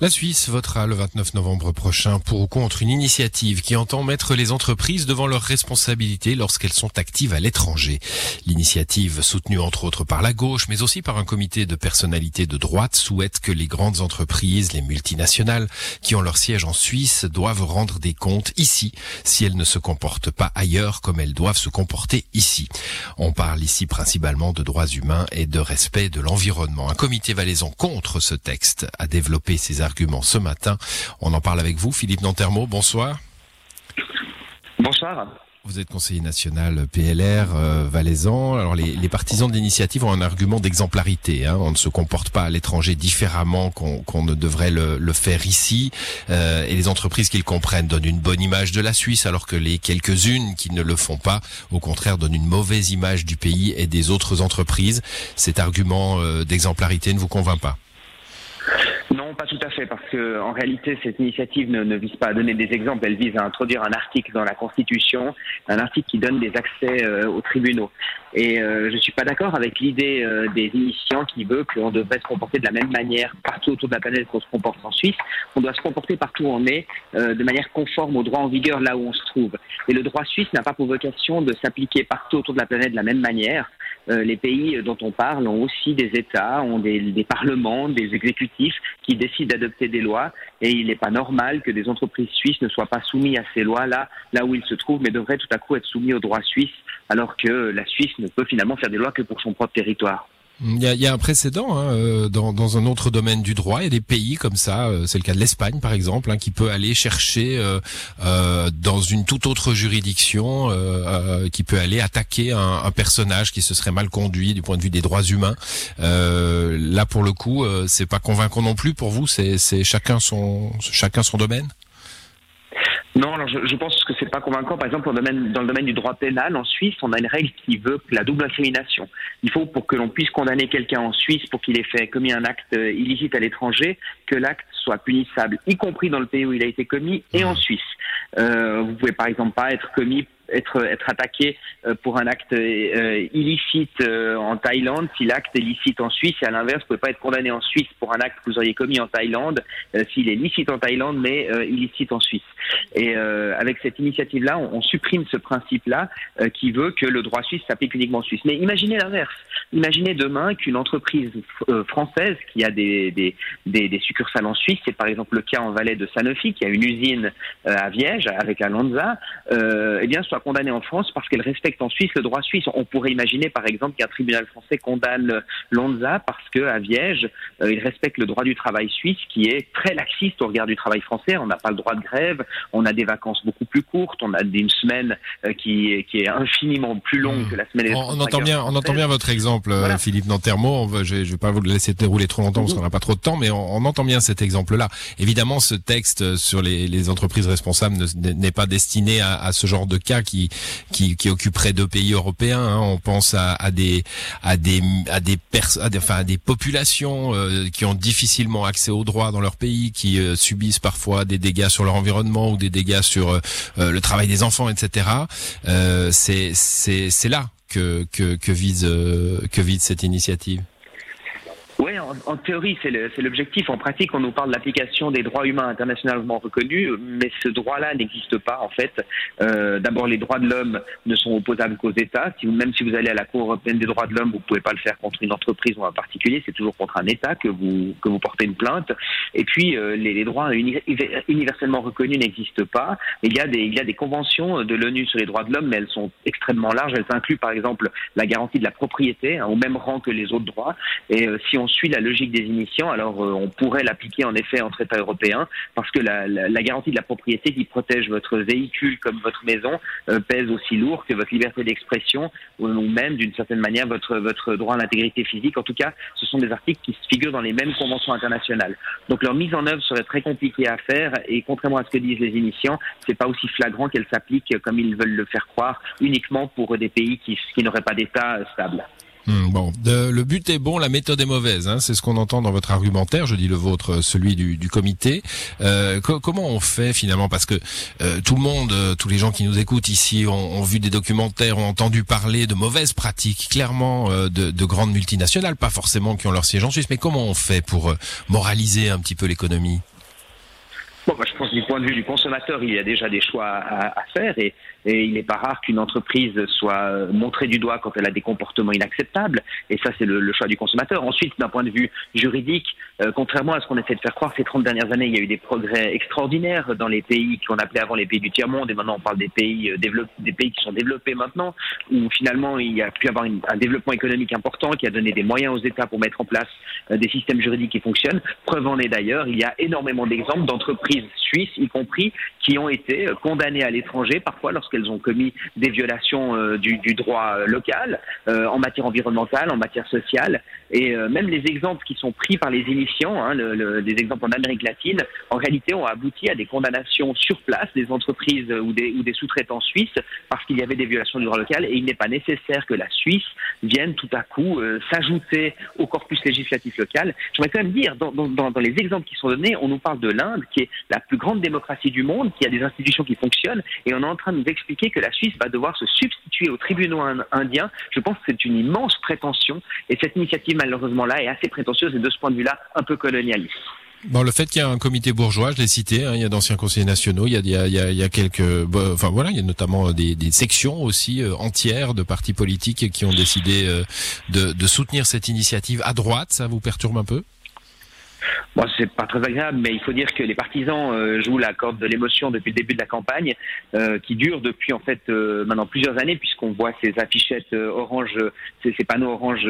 La Suisse votera le 29 novembre prochain pour ou contre une initiative qui entend mettre les entreprises devant leurs responsabilités lorsqu'elles sont actives à l'étranger. L'initiative, soutenue entre autres par la gauche, mais aussi par un comité de personnalités de droite, souhaite que les grandes entreprises, les multinationales, qui ont leur siège en Suisse, doivent rendre des comptes ici si elles ne se comportent pas ailleurs comme elles doivent se comporter ici. On parle ici principalement de droits humains et de respect de l'environnement. Un comité valaisan contre ce texte a développé ses ce matin. On en parle avec vous, Philippe Nantermo. Bonsoir. Bonsoir. Vous êtes conseiller national PLR euh, valaisan. Alors les, partisans de l'initiative ont un argument d'exemplarité. Hein. On ne se comporte pas à l'étranger différemment qu'on ne devrait le, faire ici. Euh, et les entreprises qui le comprennent donnent une bonne image de la Suisse, alors que les quelques-unes qui ne le font pas, au contraire, donnent une mauvaise image du pays et des autres entreprises. Cet argument euh, d'exemplarité ne vous convainc pas? Pas tout à fait, parce que en réalité, cette initiative ne, vise pas à donner des exemples, elle vise à introduire un article dans la Constitution, un article qui donne des accès euh, aux tribunaux. Et euh, je ne suis pas d'accord avec l'idée euh, des initiants qui veut qu'on devrait se comporter de la même manière partout autour de la planète qu'on se comporte en Suisse. On doit se comporter partout où on est de manière conforme au droit en vigueur là où on se trouve. Et le droit suisse n'a pas pour vocation de s'appliquer partout autour de la planète de la même manière. les pays dont on parle ont aussi des États, ont des parlements, des exécutifs qui décident d'adopter des lois et il n'est pas normal que des entreprises suisses ne soient pas soumises à ces lois-là, là où ils se trouvent, mais devraient tout à coup être soumis au droit suisse, alors que la Suisse ne peut finalement faire des lois que pour son propre territoire. Il y a, un précédent hein, euh, dans, un autre domaine du droit. Il y a des pays comme ça, euh, c'est le cas de l'Espagne par exemple, hein, qui peut aller chercher euh, dans une toute autre juridiction, qui peut aller attaquer un, personnage qui se serait mal conduit du point de vue des droits humains. là pour le coup, c'est pas convaincant non plus pour vous. C'est chacun son chacun son domaine? Non, alors je, pense que c'est pas convaincant. Par exemple, dans le, domaine, dans le domaine du droit pénal, en Suisse, on a une règle qui veut la double incrimination. Il faut, pour que l'on puisse condamner quelqu'un en Suisse pour qu'il ait fait commis un acte euh, illicite à l'étranger, que l'acte soit punissable, y compris dans le pays où il a été commis et en Suisse. Euh, vous pouvez par exemple pas être commis être, être attaqué euh, pour un acte euh, illicite euh, en Thaïlande si l'acte est licite en Suisse et à l'inverse, vous pouvez pas être condamné en Suisse pour un acte que vous auriez commis en Thaïlande s'il est licite en Thaïlande mais illicite en Suisse. Et avec cette initiative-là, on, supprime ce principe-là qui veut que le droit suisse s'applique uniquement en Suisse. Mais imaginez l'inverse. Imaginez demain qu'une entreprise française qui a des, des, des, succursales en Suisse, c'est par exemple le cas en Valais de Sanofi qui a une usine à Viège avec Alonza, eh bien condamnée en France parce qu'elle respecte en Suisse le droit suisse. On pourrait imaginer par exemple qu'un tribunal français condamne Lonza parce qu'à Viège, euh, il respecte le droit du travail suisse qui est très laxiste au regard du travail français. On n'a pas le droit de grève, on a des vacances beaucoup plus courtes, on a une semaine euh, qui, est, qui est infiniment plus longue que la semaine. On, on entend bien, on entend bien votre exemple, euh, Philippe Nantermo. Je ne vais pas vous le laisser dérouler trop longtemps parce qu'on n'a pas trop de temps, mais on, entend bien cet exemple-là. Évidemment, ce texte sur les, les entreprises responsables n'est pas destiné à, à, ce genre de cas qui, qui, qui occuperait deux pays européens. Hein. On pense à, à, des à des à des, enfin, à des populations euh, qui ont difficilement accès aux droits dans leur pays, qui euh, subissent parfois des dégâts sur leur environnement ou des dégâts sur euh, le travail des enfants, etc. c'est c'est c'est là que que, que vise que vise cette initiative. En, théorie, c'est l'objectif. En pratique, on nous parle de l'application des droits humains internationalement reconnus, mais ce droit-là n'existe pas, en fait. Euh, D'abord, les droits de l'homme ne sont opposables qu'aux États. Même si vous allez à la Cour européenne des droits de l'homme, vous ne pouvez pas le faire contre une entreprise ou un particulier. C'est toujours contre un État que vous, portez une plainte. Et puis, euh, les, droits universellement reconnus n'existent pas. Il y, a des, conventions de l'ONU sur les droits de l'homme, mais elles sont extrêmement larges. Elles incluent, par exemple, la garantie de la propriété, hein, au même rang que les autres droits. Et euh, si on suit logique des initiants, alors euh, on pourrait l'appliquer en effet entre États européens, parce que la, garantie de la propriété qui protège votre véhicule comme votre maison euh, pèse aussi lourd que votre liberté d'expression ou même d'une certaine manière votre, votre droit à l'intégrité physique. En tout cas, ce sont des articles qui figurent dans les mêmes conventions internationales. Donc leur mise en œuvre serait très compliquée à faire et contrairement à ce que disent les initiants, c'est pas aussi flagrant qu'elle s'applique comme ils veulent le faire croire uniquement pour des pays qui, qui n'auraient pas d'État stable. Hmm, bon, le but est bon, la méthode est mauvaise. Hein, c'est ce qu'on entend dans votre argumentaire. Je dis le vôtre, celui du, du comité. Euh, comment on fait finalement Parce que euh, tout le monde, euh, tous les gens qui nous écoutent ici, ont, ont, vu des documentaires, ont entendu parler de mauvaises pratiques, clairement de, de, grandes multinationales, pas forcément qui ont leur siège en Suisse. Mais comment on fait pour moraliser un petit peu l'économie? Bon, bah, je pense du point de vue du consommateur, il y a déjà des choix à, faire et, il n'est pas rare qu'une entreprise soit euh, montrée du doigt quand elle a des comportements inacceptables. Et ça, c'est le, choix du consommateur. Ensuite, d'un point de vue juridique, euh, contrairement à ce qu'on essaie de faire croire, ces 30 dernières années, il y a eu des progrès extraordinaires dans les pays qu'on appelait avant les pays du tiers-monde. Et maintenant, on parle des pays, euh, des pays qui sont développés maintenant, où finalement, il y a pu avoir un développement économique important qui a donné des moyens aux États pour mettre en place des systèmes juridiques qui fonctionnent. Preuve en est d'ailleurs, il y a énormément d'exemples d'entreprises suisses, compris, qui ont été condamnées à l'étranger, parfois lorsqu'elles elles ont commis des violations euh, du, droit euh, local euh, en matière environnementale, en matière sociale. Et même les exemples qui sont pris par les émissions, hein, les exemples en Amérique latine, en réalité ont abouti à des condamnations sur place des entreprises ou des, ou des sous-traitants suisses parce qu'il y avait des violations du droit local et il n'est pas nécessaire que la Suisse vienne tout à coup s'ajouter au corpus législatif local. Je voudrais quand même dire, dans, dans, les exemples qui sont donnés, on nous parle de l'Inde, qui est la plus grande démocratie du monde, qui a des institutions qui fonctionnent, et on est en train de nous expliquer que la Suisse va devoir se substituer aux tribunaux indiens. Je pense que c'est une immense prétention et cette initiative malheureusement là est assez prétentieuse et de ce point de vue-là un peu colonialiste. Bon, le fait qu'il y a un comité bourgeois, je l'ai cité, hein, il y a d'anciens conseillers nationaux, il y a, y y quelques, enfin voilà, il y a notamment des, des sections aussi euh, entières de partis politiques qui ont décidé euh, de, de soutenir cette initiative à droite. Ça vous perturbe un peu? Bon, c'est pas très agréable, mais il faut dire que les partisans euh, jouent la corde de l'émotion depuis le début de la campagne, euh, qui dure depuis en fait euh, maintenant plusieurs années, puisqu'on voit ces affichettes orange, ces, ces, panneaux orange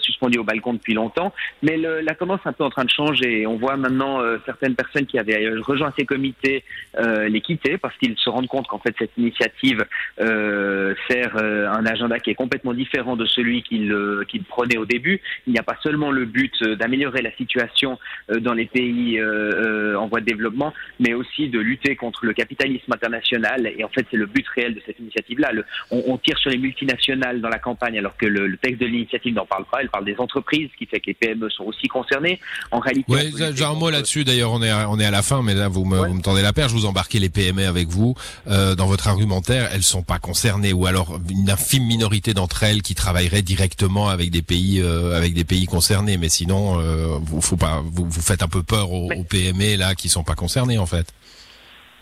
suspendus au balcon depuis longtemps. Mais le, la tendance est un peu en train de changer. On voit maintenant certaines personnes qui avaient rejoint ces comités les quitter parce qu'ils se rendent compte qu'en fait cette initiative sert un agenda qui est complètement différent de celui qu'ils qu prenaient au début. Il n'y a pas seulement le but d'améliorer la situation euh, dans les pays euh, euh, en voie de développement, mais aussi de lutter contre le capitalisme international. Et en fait, c'est le but réel de cette initiative-là. On, on, tire sur les multinationales dans la campagne, alors que le, le texte de l'initiative n'en parle pas. Elle parle des entreprises, ce qui fait que les PME sont aussi concernées. En réalité, ouais, j'ai un mot là-dessus. D'ailleurs, on est à, on est à la fin, mais là, vous me, vous me tendez la perche. Vous embarquez les PME avec vous euh, dans votre argumentaire. Elles sont pas concernées, ou alors une infime minorité d'entre elles qui travailleraient directement avec des pays, euh, avec des pays concernés. Mais sinon, euh, faut pas, vous, vous faites un peu peur aux, aux PME là qui sont pas concernés en fait.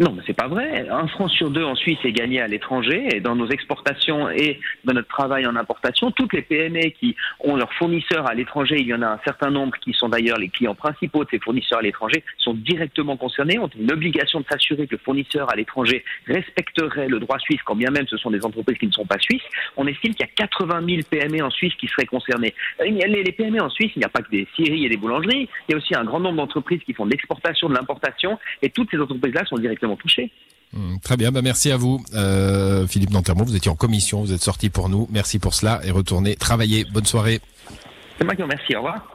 Non, mais c'est pas vrai. Un franc sur deux en Suisse est gagné à l'étranger et dans nos exportations et dans notre travail en importation, toutes les PME qui ont leurs fournisseurs à l'étranger, il y en a un certain nombre qui sont d'ailleurs les clients principaux de ces fournisseurs à l'étranger, sont directement concernés, ont une obligation de s'assurer que le fournisseur à l'étranger respecterait le droit suisse, quand bien même ce sont des entreprises qui ne sont pas suisses. On estime qu'il y a 80 000 PME en Suisse qui seraient concernées. Les PME en Suisse, il n'y a pas que des scieries et des boulangeries, il y a aussi un grand nombre d'entreprises qui font de l'exportation, de l'importation, et toutes ces entreprises-là sont directement Hmm, très bien, bah merci à vous, euh, Philippe Nantermont. Vous étiez en commission, vous êtes sorti pour nous. Merci pour cela et retournez travailler. Bonne soirée. C'est moi qui vous remercie. Au revoir.